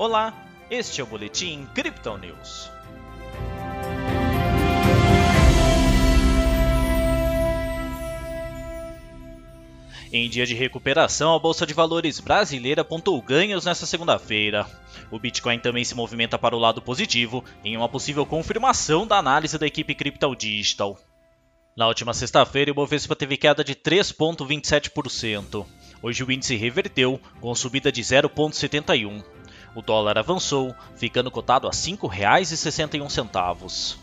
Olá, este é o Boletim Crypto News. Em dia de recuperação, a Bolsa de Valores brasileira apontou ganhos nesta segunda-feira. O Bitcoin também se movimenta para o lado positivo, em uma possível confirmação da análise da equipe Crypto Digital. Na última sexta-feira, o Bovespa teve queda de 3,27%. Hoje o índice reverteu, com subida de 0,71%. O dólar avançou, ficando cotado a R$ 5,61.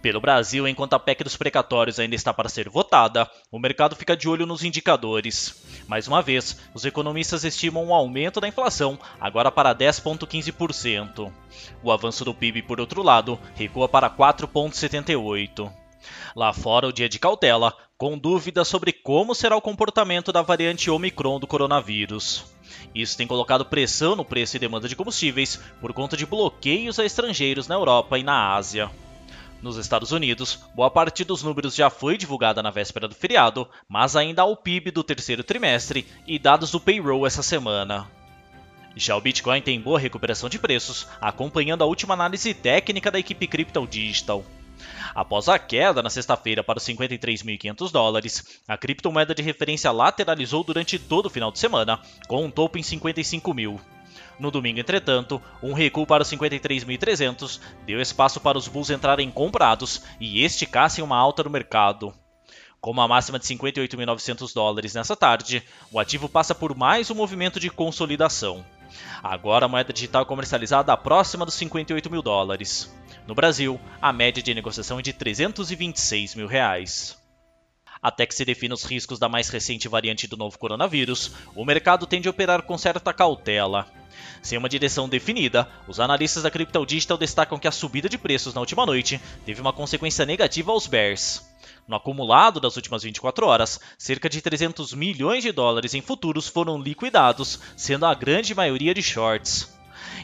Pelo Brasil, enquanto a PEC dos precatórios ainda está para ser votada, o mercado fica de olho nos indicadores. Mais uma vez, os economistas estimam um aumento da inflação, agora para 10,15%. O avanço do PIB, por outro lado, recua para 4,78%. Lá fora, o dia de cautela, com dúvidas sobre como será o comportamento da variante Omicron do coronavírus. Isso tem colocado pressão no preço e demanda de combustíveis por conta de bloqueios a estrangeiros na Europa e na Ásia. Nos Estados Unidos, boa parte dos números já foi divulgada na véspera do feriado, mas ainda há o PIB do terceiro trimestre e dados do payroll essa semana. Já o Bitcoin tem boa recuperação de preços, acompanhando a última análise técnica da equipe Crypto Digital. Após a queda na sexta-feira para os 53.500 dólares, a criptomoeda de referência lateralizou durante todo o final de semana, com um topo em 55 mil. No domingo, entretanto, um recuo para os 53.300 deu espaço para os bulls entrarem comprados e esticassem uma alta no mercado. Com uma máxima de 58.900 dólares nessa tarde, o ativo passa por mais um movimento de consolidação. Agora a moeda digital é comercializada próxima dos 58 mil dólares. No Brasil, a média de negociação é de 326 mil reais. Até que se defina os riscos da mais recente variante do novo coronavírus, o mercado tende a operar com certa cautela. Sem uma direção definida, os analistas da Crypto Digital destacam que a subida de preços na última noite teve uma consequência negativa aos bears. No acumulado das últimas 24 horas, cerca de 300 milhões de dólares em futuros foram liquidados, sendo a grande maioria de shorts.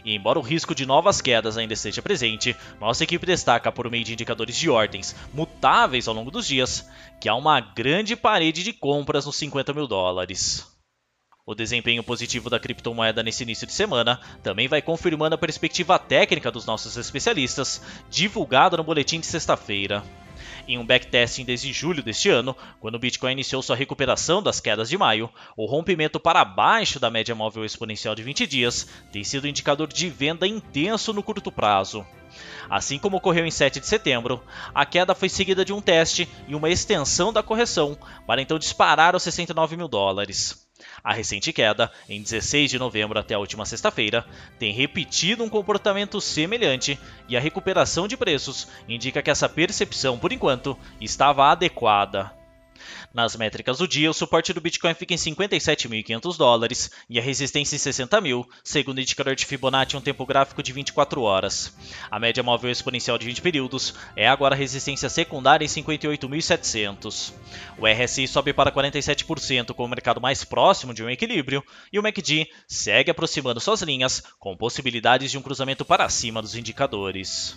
E embora o risco de novas quedas ainda esteja presente, nossa equipe destaca por meio de indicadores de ordens mutáveis ao longo dos dias que há uma grande parede de compras nos 50 mil dólares. O desempenho positivo da criptomoeda nesse início de semana também vai confirmando a perspectiva técnica dos nossos especialistas, divulgada no boletim de sexta-feira. Em um backtesting desde julho deste ano, quando o Bitcoin iniciou sua recuperação das quedas de maio, o rompimento para baixo da média móvel exponencial de 20 dias tem sido indicador de venda intenso no curto prazo. Assim como ocorreu em 7 de setembro, a queda foi seguida de um teste e uma extensão da correção, para então disparar aos 69 mil dólares. A recente queda, em 16 de novembro até a última sexta-feira, tem repetido um comportamento semelhante e a recuperação de preços indica que essa percepção, por enquanto, estava adequada. Nas métricas do dia, o suporte do Bitcoin fica em 57.500 dólares e a resistência em 60 mil, segundo o indicador de Fibonacci em um tempo gráfico de 24 horas. A média móvel exponencial de 20 períodos é agora a resistência secundária em 58.700. O RSI sobe para 47%, com o mercado mais próximo de um equilíbrio, e o MACD segue aproximando suas linhas, com possibilidades de um cruzamento para cima dos indicadores.